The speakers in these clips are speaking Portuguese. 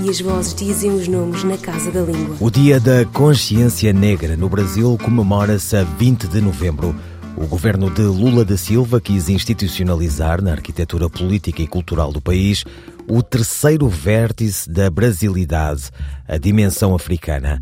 e as vozes dizem os nomes na Casa da Língua. O Dia da Consciência Negra no Brasil comemora-se a 20 de novembro. O governo de Lula da Silva quis institucionalizar na arquitetura política e cultural do país o terceiro vértice da brasilidade, a dimensão africana.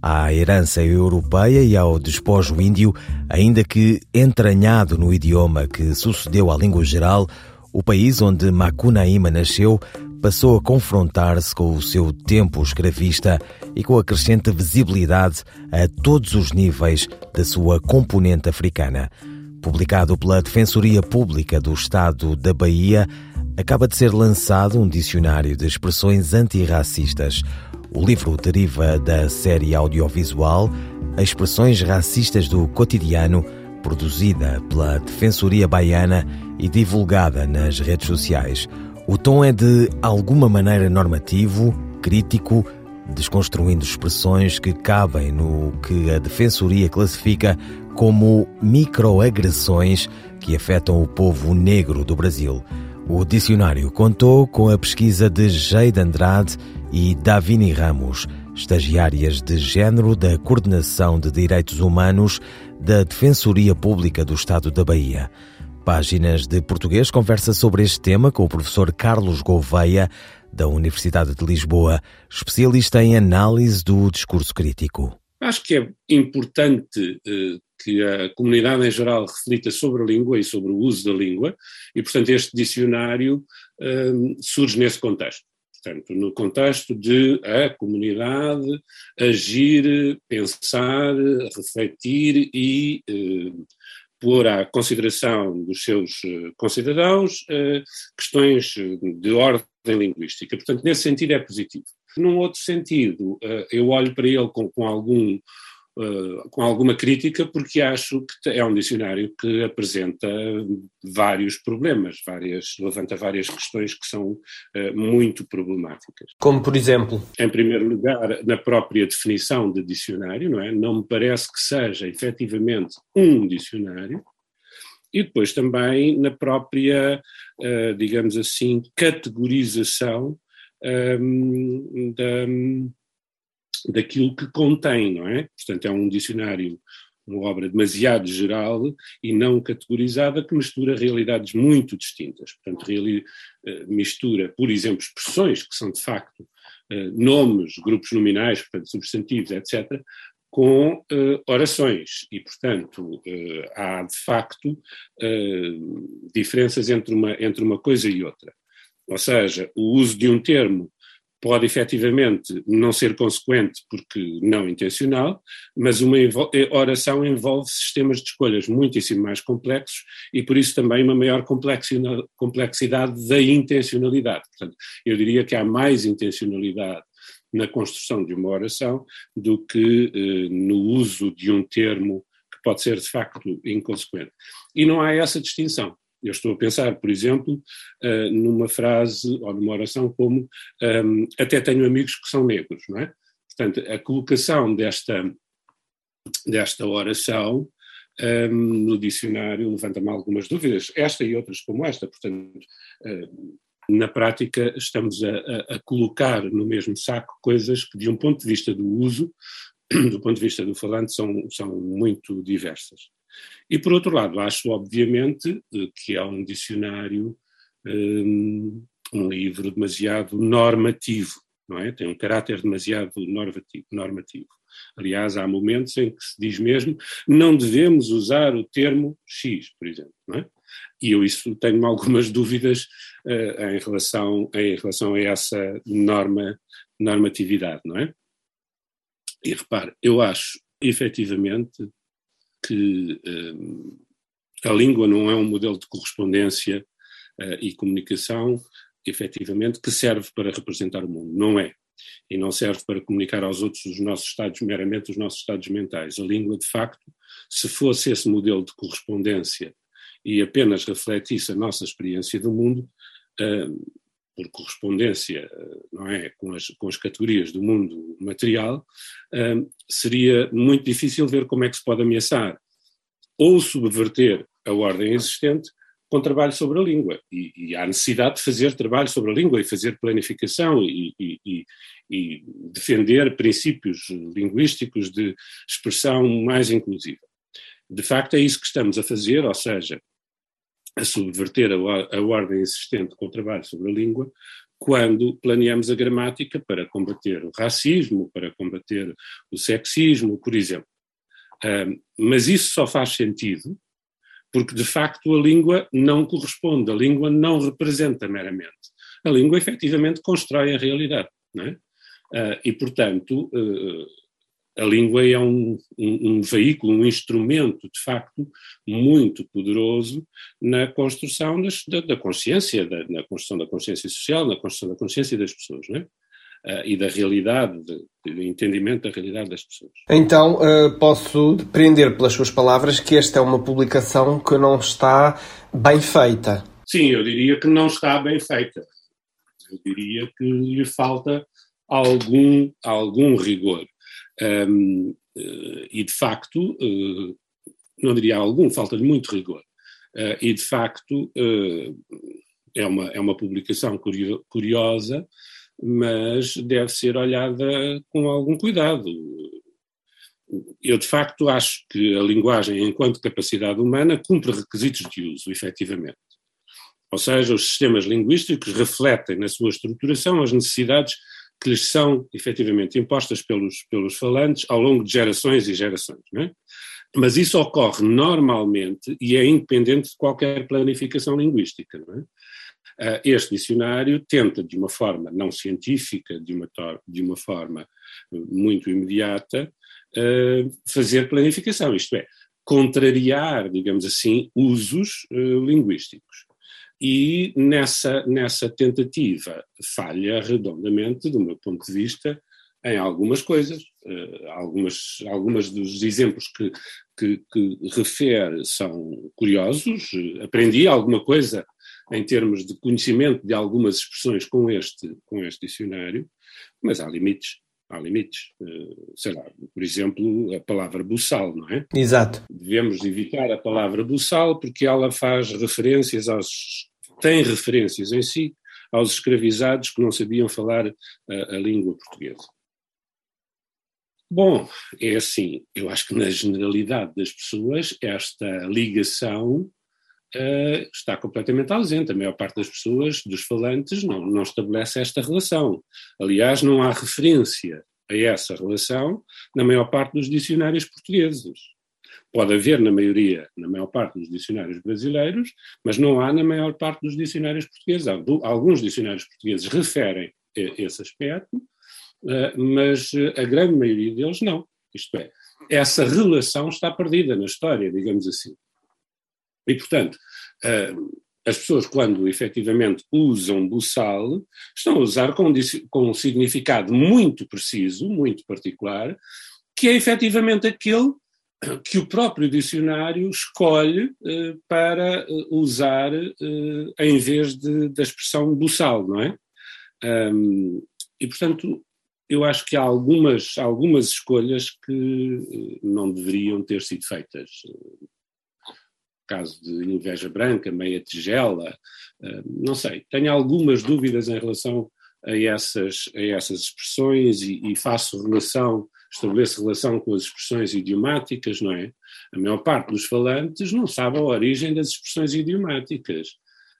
À herança europeia e ao despojo índio, ainda que entranhado no idioma que sucedeu à língua geral, o país onde Macunaíma nasceu passou a confrontar-se com o seu tempo escravista e com a crescente visibilidade a todos os níveis da sua componente africana. Publicado pela Defensoria Pública do Estado da Bahia, acaba de ser lançado um dicionário de expressões antirracistas. O livro deriva da série audiovisual Expressões Racistas do Cotidiano, produzida pela Defensoria Baiana e divulgada nas redes sociais. O tom é de alguma maneira normativo, crítico, desconstruindo expressões que cabem no que a Defensoria classifica como microagressões que afetam o povo negro do Brasil. O dicionário contou com a pesquisa de Jade Andrade e Davini Ramos, estagiárias de género da Coordenação de Direitos Humanos da Defensoria Pública do Estado da Bahia. Páginas de Português conversa sobre este tema com o professor Carlos Gouveia, da Universidade de Lisboa, especialista em análise do discurso crítico. Acho que é importante eh, que a comunidade em geral reflita sobre a língua e sobre o uso da língua, e, portanto, este dicionário eh, surge nesse contexto. Portanto, no contexto de a comunidade agir, pensar, refletir e eh, pôr à consideração dos seus eh, concidadãos eh, questões de ordem linguística. Portanto, nesse sentido é positivo. Num outro sentido, eh, eu olho para ele com, com algum Uh, com alguma crítica, porque acho que é um dicionário que apresenta vários problemas, várias, levanta várias questões que são uh, muito problemáticas. Como, por exemplo? Em primeiro lugar, na própria definição de dicionário, não é? Não me parece que seja efetivamente um dicionário, e depois também na própria, uh, digamos assim, categorização um, da daquilo que contém, não é? Portanto, é um dicionário, uma obra demasiado geral e não categorizada que mistura realidades muito distintas. Portanto, eh, mistura, por exemplo, expressões que são de facto eh, nomes, grupos nominais, portanto, substantivos, etc., com uh, orações e, portanto, uh, há de facto uh, diferenças entre uma, entre uma coisa e outra. Ou seja, o uso de um termo pode efetivamente não ser consequente porque não intencional, mas uma eh, oração envolve sistemas de escolhas muitíssimo mais complexos e por isso também uma maior complexidade da intencionalidade. Portanto, eu diria que há mais intencionalidade na construção de uma oração do que eh, no uso de um termo que pode ser de facto inconsequente. E não há essa distinção. Eu estou a pensar, por exemplo, uh, numa frase ou numa oração como um, até tenho amigos que são negros, não é? Portanto, a colocação desta, desta oração um, no dicionário levanta-me algumas dúvidas, esta e outras como esta, portanto, uh, na prática estamos a, a, a, colocar no mesmo saco coisas que de um ponto de vista do uso, do ponto de vista do falante, são, são muito diversas. E por outro lado, acho obviamente que é um dicionário, hum, um livro demasiado normativo, não é? Tem um caráter demasiado normativo. Aliás, há momentos em que se diz mesmo não devemos usar o termo X, por exemplo, não é? E eu isso tenho algumas dúvidas uh, em, relação, em relação a essa norma, normatividade, não é? E repare, eu acho efetivamente que uh, a língua não é um modelo de correspondência uh, e comunicação, efetivamente, que serve para representar o mundo. Não é. e não serve para comunicar aos outros os nossos estados, meramente os nossos estados mentais. A língua, de facto, se fosse esse modelo de correspondência e apenas refletisse a nossa experiência do mundo, uh, por correspondência, não é, com as, com as categorias do mundo material, uh, seria muito difícil ver como é que se pode ameaçar ou subverter a ordem existente com trabalho sobre a língua. E, e, há necessidade de fazer trabalho sobre a língua e fazer planificação e, e, e, defender princípios linguísticos de expressão mais inclusiva. De facto, é isso que estamos a fazer, ou seja, a subverter a, a ordem existente com o trabalho sobre a língua, quando planeamos a gramática para combater o racismo, para combater o sexismo, por exemplo. Um, mas isso só faz sentido porque de facto a língua não corresponde, a língua não representa meramente. A língua efetivamente constrói a realidade, é? Uh, e portanto uh, a língua é um, um, um, veículo, um instrumento de facto muito poderoso na construção das, da, da, consciência, da, na construção da consciência social, na construção da consciência das pessoas, não é? uh, e da realidade, do entendimento da realidade das pessoas. Então, uh, posso depreender pelas suas palavras que esta é uma publicação que não está bem feita. Sim, eu diria que não está bem feita. Eu diria que lhe falta algum, algum rigor. Um, eh, e, de facto, não diria algum, falta-lhe muito rigor. e, de facto, é, uma, é uma publicação curiosa, mas deve ser olhada com algum cuidado. Eu, de facto, acho que a linguagem, enquanto capacidade humana, cumpre requisitos de uso, efetivamente. Ou seja, os sistemas linguísticos refletem na sua estruturação as necessidades que lhes são efetivamente impostas pelos, pelos falantes ao longo de gerações e gerações. É? Mas isso ocorre normalmente e é independente de qualquer planificação linguística. É? Ah, este dicionário tenta, de uma forma não científica, de uma, de uma forma muito imediata, ah, fazer planificação, isto é, contrariar, digamos assim, usos ah, linguísticos. E nessa, nessa tentativa falha redondamente, do meu ponto de vista, em algumas coisas. algumas, algumas dos exemplos que, que, que refere são curiosos. aprendi alguma coisa em termos de conhecimento de algumas expressões com este, com este dicionário, mas há limites. Há limites. Uh, sei lá, por exemplo, a palavra buçal, não é? Exato. Devemos evitar a palavra buçal porque ela faz referências aos. Tem referências em si aos escravizados que não sabiam falar a, a língua portuguesa. Bom, é assim, eu acho que na generalidade das pessoas esta ligação uh, está completamente ausente. A maior parte das pessoas, dos falantes, não, não estabelece esta relação. Aliás, não há referência a essa relação na maior parte dos dicionários portugueses. Pode haver na maioria, na maior parte dos dicionários brasileiros, mas não há na maior parte dos dicionários portugueses. Alguns dicionários portugueses referem esse aspecto, eh, mas a grande maioria deles não. Isto é, essa relação está perdida na história, digamos assim. E, portanto, as pessoas, quando efetivamente usam buçal, estão a usar com, com um significado muito preciso, muito particular, que é efetivamente aquele que o próprio dicionário escolhe uh, para usar uh, em vez de, da expressão buçal, não é? Um, e, portanto, eu acho que há algumas, algumas escolhas que não deveriam ter sido feitas caso de inveja branca, meia tigela, eh, não sei. Tenho algumas dúvidas em relação a essas, a essas expressões e, e faço relação, estabeleço relação com as expressões idiomáticas, não é? A maior parte dos falantes não sabe a origem das expressões idiomáticas,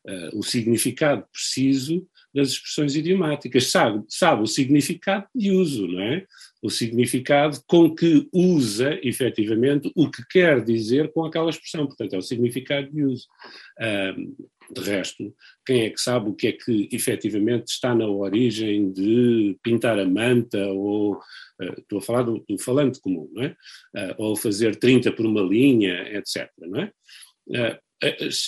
uh, o significado preciso das expressões idiomáticas, sabe, sabe o significado de uso, não é? O significado com que usa, efetivamente, o que quer dizer com aquela expressão, portanto, é o significado de uso. Um, de resto, quem é que sabe o que é que efetivamente está na origem de pintar a manta ou, uh, estou a falar do, do, falante comum, não é? Uh, ou fazer 30 por uma linha, etc, não é? Uh,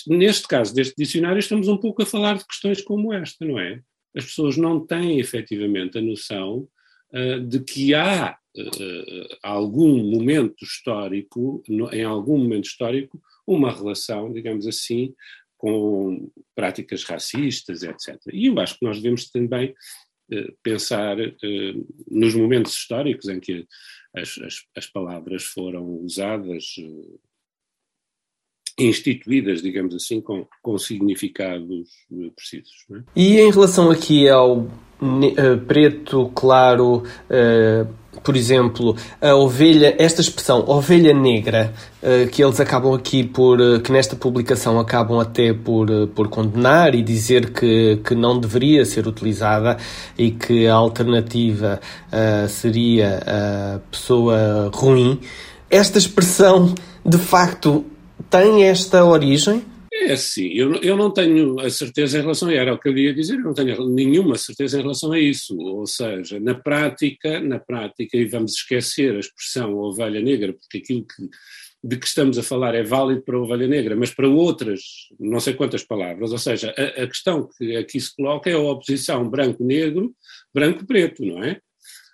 neste caso deste dicionário estamos um pouco a falar de questões como esta, não é? as pessoas não têm efetivamente a noção uh, de que há uh, algum momento histórico, no, em algum momento histórico, uma relação, digamos assim, com práticas racistas, etc. E eu acho que nós devemos também uh, pensar nos momentos históricos em que as, as, as palavras foram usadas instituídas, digamos assim, com, com significados eh, precisos. É? E em relação aqui ao uh, preto claro, uh, por exemplo, a ovelha, esta expressão ovelha negra, uh, que eles acabam aqui por, que nesta publicação acabam até por, por condenar e dizer que, que não deveria ser utilizada e que a alternativa seria a pessoa ruim. Esta expressão, de facto, tem esta origem? É assim, eu, eu não tenho a certeza em relação a era o que eu ia dizer, eu não tenho nenhuma certeza em relação a isso, ou seja, na prática, na prática, e vamos esquecer a expressão ovelha negra, porque aquilo que, de que estamos a falar é válido para a ovelha negra, mas para outras, não sei quantas palavras, ou seja, a, a questão que aqui se coloca é a oposição branco-negro, branco-preto, não é?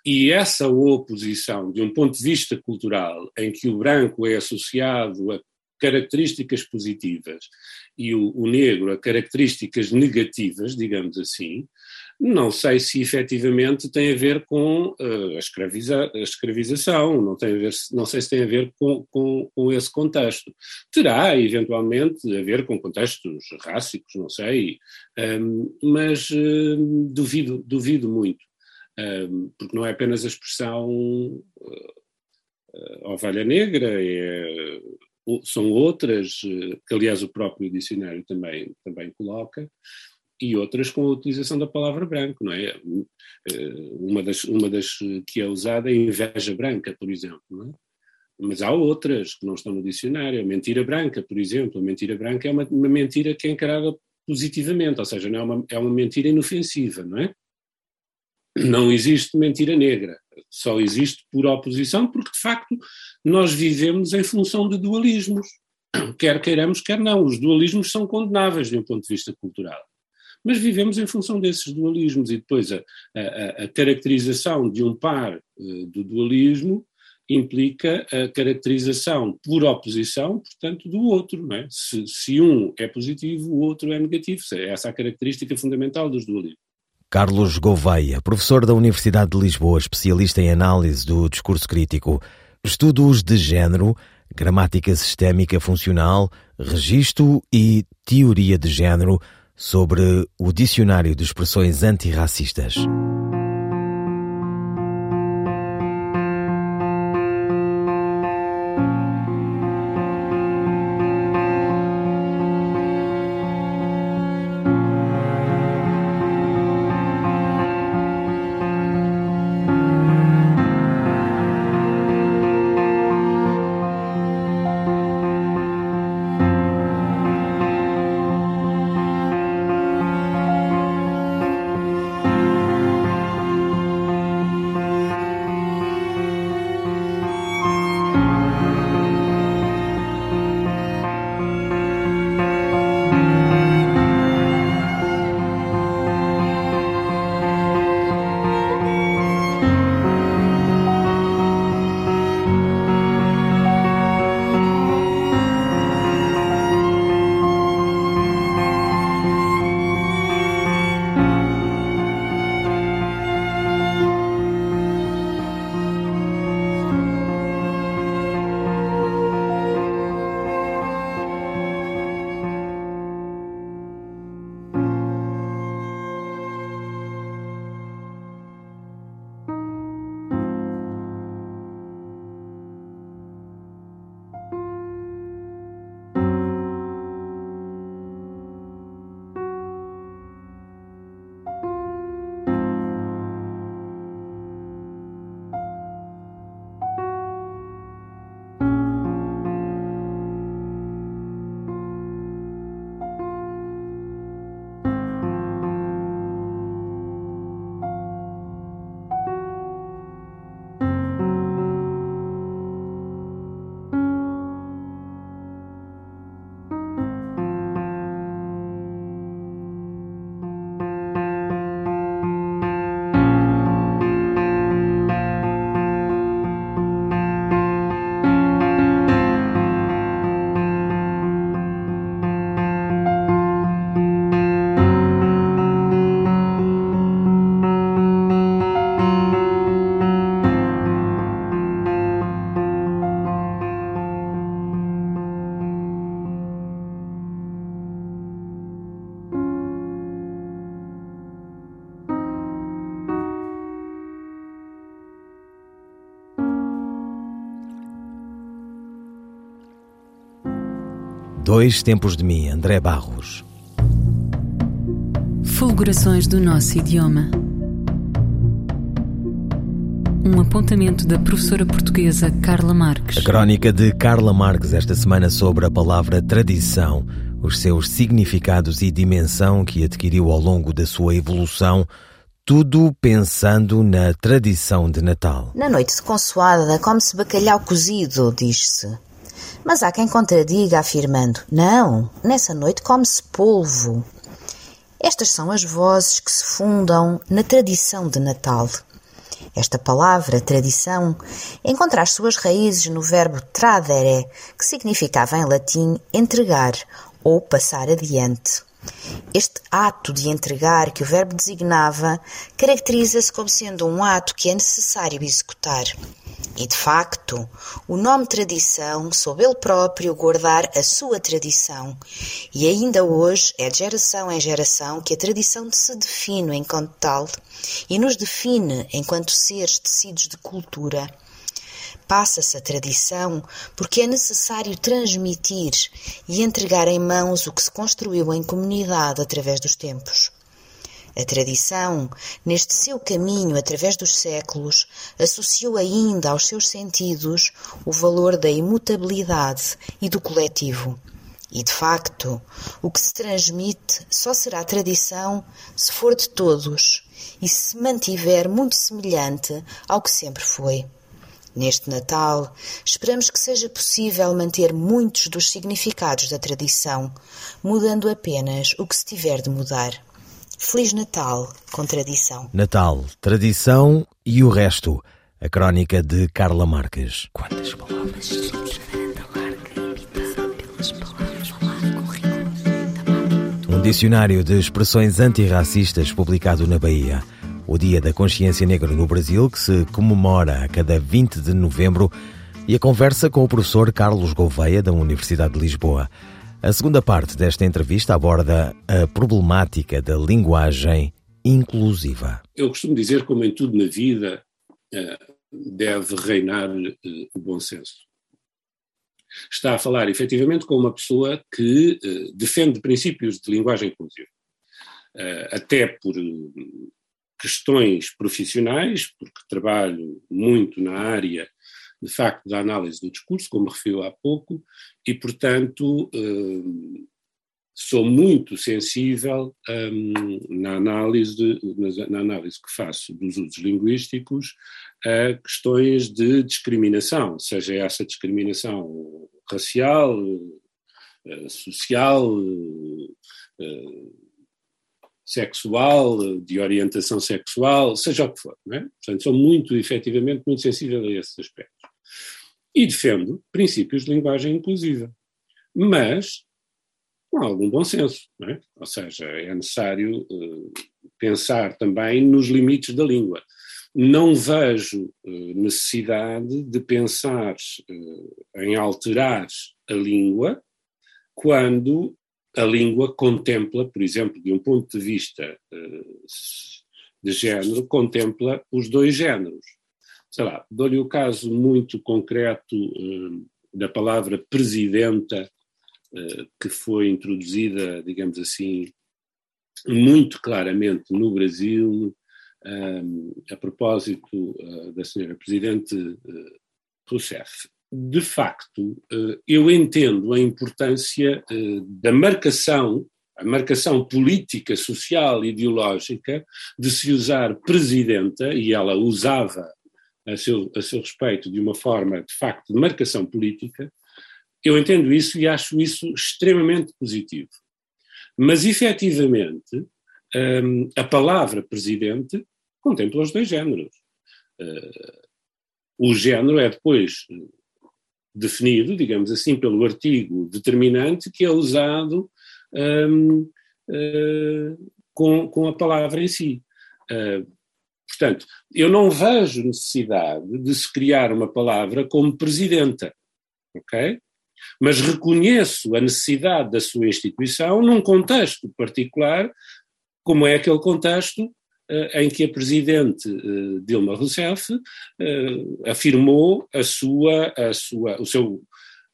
E essa oposição, de um ponto de vista cultural, em que o branco é associado a características positivas e o, o, negro a características negativas, digamos assim, não sei se efetivamente tem a ver com uh, a, escraviza, a, escravização, não, tem a ver, não sei se tem a ver com, com, com, esse contexto. Terá, eventualmente, a ver com contextos rássicos, não sei, um, ehm, mas uh, duvido, duvido muito, um, ehm, porque não é apenas a expressão uh, ovelha negra, é são outras, eh, que aliás o próprio dicionário também, também coloca, e outras com a utilização da palavra branco, não é? Eh, uma das, uma das que é usada é inveja branca, por exemplo, é? Mas há outras que não estão no dicionário. A mentira branca, por exemplo. A mentira branca é uma, uma mentira que é encarada positivamente, ou seja, não é uma, é uma mentira inofensiva, não é? Não existe mentira negra, só existe por oposição, porque de facto nós vivemos em função de dualismos, quer queiramos, quer não. Os dualismos são condenáveis de um ponto de vista cultural. Mas vivemos em função desses dualismos e depois a, a, a caracterização de um par uh, do dualismo implica a caracterização por oposição, portanto, do outro. Não é? se, se um é positivo, o outro é negativo. Essa é a característica fundamental dos dualismos. Carlos Gouveia, professor da Universidade de Lisboa, especialista em análise do discurso crítico, estudos de género, gramática sistémica funcional, registro e teoria de género sobre o Dicionário de Expressões Antirracistas. Dois Tempos de Mim, André Barros. Fulgurações do nosso idioma. Um apontamento da professora portuguesa Carla Marques. A crónica de Carla Marques esta semana sobre a palavra tradição, os seus significados e dimensão que adquiriu ao longo da sua evolução, tudo pensando na tradição de Natal. Na noite de consoada come-se bacalhau cozido, diz-se. Mas há quem contradiga afirmando: não, nessa noite come-se polvo. Estas são as vozes que se fundam na tradição de Natal. Esta palavra, tradição, encontra as suas raízes no verbo tradere, que significava em latim entregar ou passar adiante. Este ato de entregar que o verbo designava caracteriza-se como sendo um ato que é necessário executar. E, de facto, o nome tradição soube ele próprio guardar a sua tradição. E ainda hoje é de geração em geração que a tradição se define enquanto tal e nos define enquanto seres tecidos de cultura. Passa-se a tradição porque é necessário transmitir e entregar em mãos o que se construiu em comunidade através dos tempos. A tradição, neste seu caminho através dos séculos, associou ainda aos seus sentidos o valor da imutabilidade e do coletivo. E, de facto, o que se transmite só será tradição se for de todos e se mantiver muito semelhante ao que sempre foi. Neste Natal, esperamos que seja possível manter muitos dos significados da tradição, mudando apenas o que se tiver de mudar. Feliz Natal, com tradição. Natal, tradição e o resto. A crónica de Carla Marques. Quantas palavras? Um dicionário de expressões antirracistas publicado na Bahia. O Dia da Consciência Negra no Brasil, que se comemora a cada 20 de novembro, e a conversa com o professor Carlos Gouveia, da Universidade de Lisboa. A segunda parte desta entrevista aborda a problemática da linguagem inclusiva. Eu costumo dizer, como em tudo na vida, eh, deve reinar eh, o bom senso. Está a falar efetivamente com uma pessoa que eh, defende princípios de linguagem inclusiva, até por questões profissionais, porque trabalho muito na área de facto, da análise do discurso, como referiu há pouco, e, portanto, eh, sou muito sensível um, na, análise, na análise que faço dos usos linguísticos a questões de discriminação, seja essa discriminação racial, eh, social, eh, sexual, de orientação sexual, seja o que for. É? Portanto, sou muito, efetivamente, muito sensível a esses aspectos e defendo princípios de linguagem inclusiva, mas com algum bom senso, é? ou seja, é necessário uh, pensar também nos limites da língua. Não vejo uh, necessidade de pensar uh, em alterar a língua quando a língua contempla, por exemplo, de um ponto de vista de género, contempla os dois géneros sei lá, dou-lhe o caso muito concreto uh, da palavra presidenta, uh, que foi introduzida, digamos assim, muito claramente no Brasil, a propósito da senhora Presidente Rousseff. De facto, eu entendo a importância da marcação a marcação política, social, ideológica de se usar presidenta, e ela usava a seu, a seu respeito de uma forma, de facto, de marcação política, eu entendo isso e acho isso extremamente positivo. Mas, efetivamente, um, a palavra presidente contempla os dois géneros. O género é depois definido, digamos assim, pelo artigo determinante que é usado um, uh, com, com a palavra em si. Uh, Portanto, eu não vejo necessidade de se criar uma palavra como presidenta, ok? Mas reconheço a necessidade da sua instituição num contexto particular, como é aquele contexto em que a presidente uh, Dilma Rousseff uh, afirmou a sua, a sua, o seu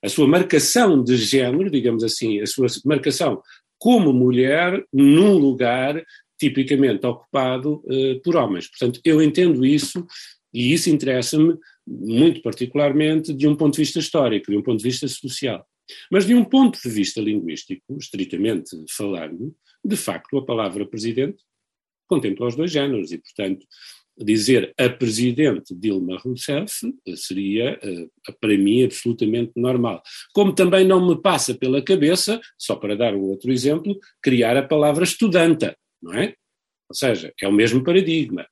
a sua marcação de género, digamos assim, a sua marcação como mulher num lugar tipicamente ocupado por homens. Portanto, eu entendo isso e isso interessa-me muito particularmente de um ponto de vista histórico, de um ponto de vista social. Mas de um ponto de vista linguístico, estritamente falando, de facto a palavra presidente contempla os dois géneros e, portanto, dizer a presidente Dilma Rousseff seria, eh, para mim, absolutamente normal. Como também não me passa pela cabeça, só para dar um outro exemplo, criar a palavra estudanta, não é? Ou seja, é o mesmo paradigma.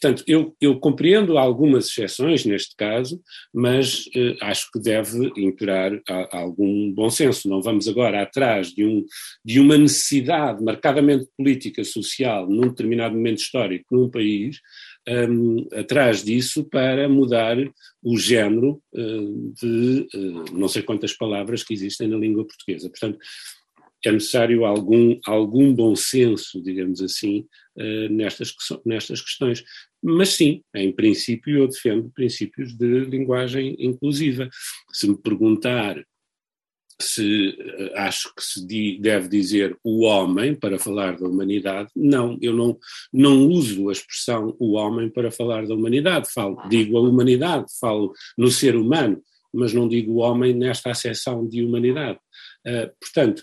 Portanto, eu, eu, compreendo algumas exceções neste caso, mas eh, acho que deve imperar a, a algum bom senso. Não vamos agora atrás de, um, de uma necessidade marcadamente política, social, num determinado momento histórico num país, um, atrás disso para mudar o género uh, de uh, não sei quantas palavras que existem na língua portuguesa. Portanto, é necessário algum, algum bom senso, digamos assim, uh, nestas, nestas questões. Mas sim, em princípio, eu defendo princípios de linguagem inclusiva. Se me perguntar se uh, acho que se deve dizer o homem para falar da humanidade, não, eu não, não uso a expressão o homem para falar da humanidade, falo, digo a humanidade, falo no ser humano, mas não digo o homem nesta acessão de humanidade. Uh, portanto,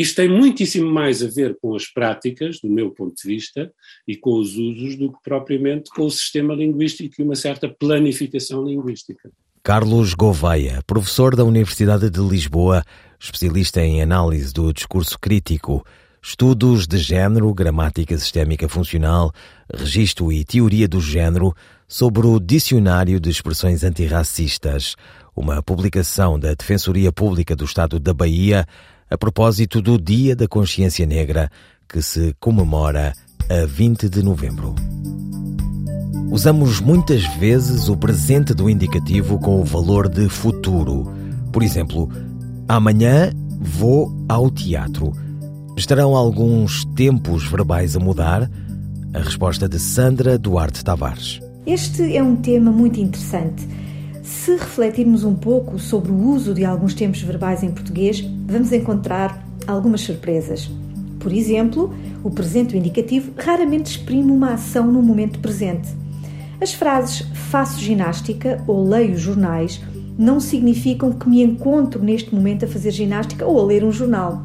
isto tem muitíssimo mais a ver com as práticas, do meu ponto de vista, e com os usos, do que propriamente com o sistema linguístico e uma certa planificação linguística. Carlos Gouveia, professor da Universidade de Lisboa, especialista em análise do discurso crítico, estudos de género, gramática sistémica funcional, registro e teoria do género, sobre o Dicionário de Expressões Antirracistas, uma publicação da Defensoria Pública do Estado da Bahia a propósito do Dia da Consciência Negra, que se comemora a 20 de novembro. Usamos muitas vezes o presente do indicativo com o valor de futuro. Por exemplo, amanhã vou ao teatro. Estarão alguns tempos verbais a mudar? A resposta de Sandra Duarte Tavares. Este é um tema muito interessante se refletirmos um pouco sobre o uso de alguns tempos verbais em português, vamos encontrar algumas surpresas. Por exemplo, o presente indicativo raramente exprime uma ação no momento presente. As frases faço ginástica ou leio jornais não significam que me encontro neste momento a fazer ginástica ou a ler um jornal.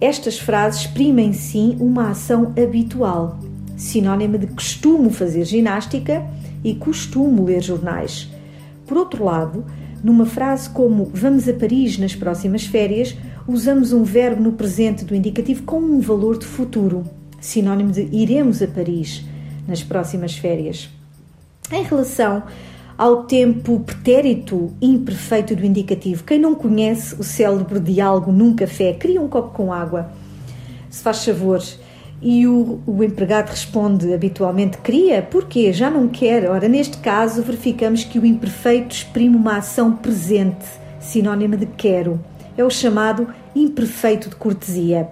Estas frases exprimem sim uma ação habitual, sinónima de costumo fazer ginástica e costumo ler jornais. Por outro lado, numa frase como vamos a Paris nas próximas férias, usamos um verbo no presente do indicativo com um valor de futuro, sinónimo de iremos a Paris nas próximas férias. Em relação ao tempo pretérito imperfeito do indicativo, quem não conhece o célebre diálogo num café, cria um copo com água. Se faz favor, e o, o empregado responde habitualmente queria, porque já não quer. Ora, neste caso, verificamos que o imperfeito exprime uma ação presente, sinónimo de quero. É o chamado imperfeito de cortesia.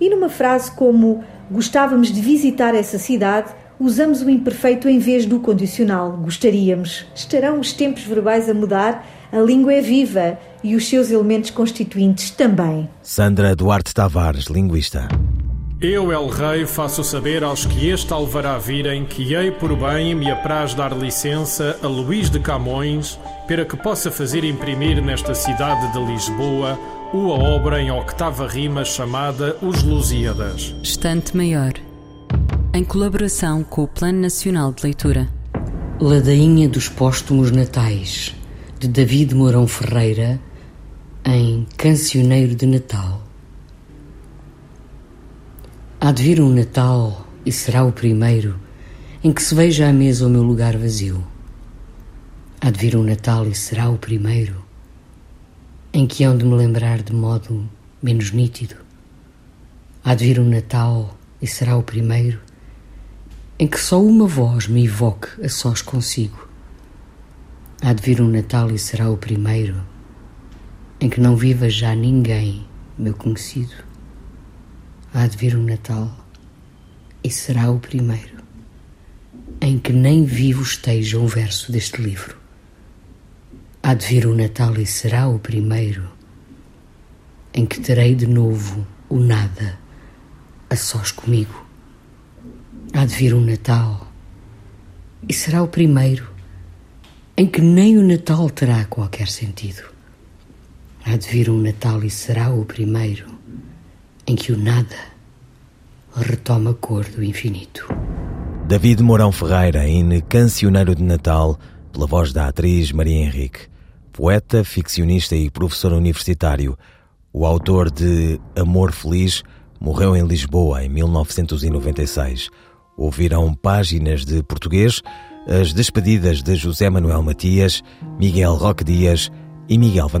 E numa frase como gostávamos de visitar essa cidade, usamos o imperfeito em vez do condicional. Gostaríamos. Estarão os tempos verbais a mudar? A língua é viva e os seus elementos constituintes também. Sandra Duarte Tavares, linguista. Eu, El Rei, faço saber aos que este alvará virem que hei por bem me apraz dar licença a Luís de Camões para que possa fazer imprimir nesta cidade de Lisboa uma obra em octava rima chamada Os Lusíadas. Estante Maior, em colaboração com o Plano Nacional de Leitura. Ladainha dos Póstumos Natais, de David Mourão Ferreira, em Cancioneiro de Natal. Há de vir um Natal e será o primeiro em que se veja à mesa o meu lugar vazio. Há de vir um Natal e será o primeiro em que hão de me lembrar de modo menos nítido. Há de vir um Natal e será o primeiro em que só uma voz me evoque a sós consigo. Há de vir um Natal e será o primeiro em que não viva já ninguém meu conhecido há de vir um Natal e será o primeiro em que nem vivo esteja um verso deste livro. Há de vir o Natal e será o primeiro em que terei de novo o nada a sós comigo. Há de vir um Natal e será o primeiro em que nem o Natal terá qualquer sentido. Há de vir um Natal e será o primeiro em que o nada retoma a cor do infinito. David Mourão Ferreira, em Cancioneiro de Natal, pela voz da atriz Maria Henrique. Poeta, ficcionista e professor universitário, o autor de Amor Feliz morreu em Lisboa em 1996. Ouviram páginas de português, as despedidas de José Manuel Matias, Miguel Roque Dias e Miguel van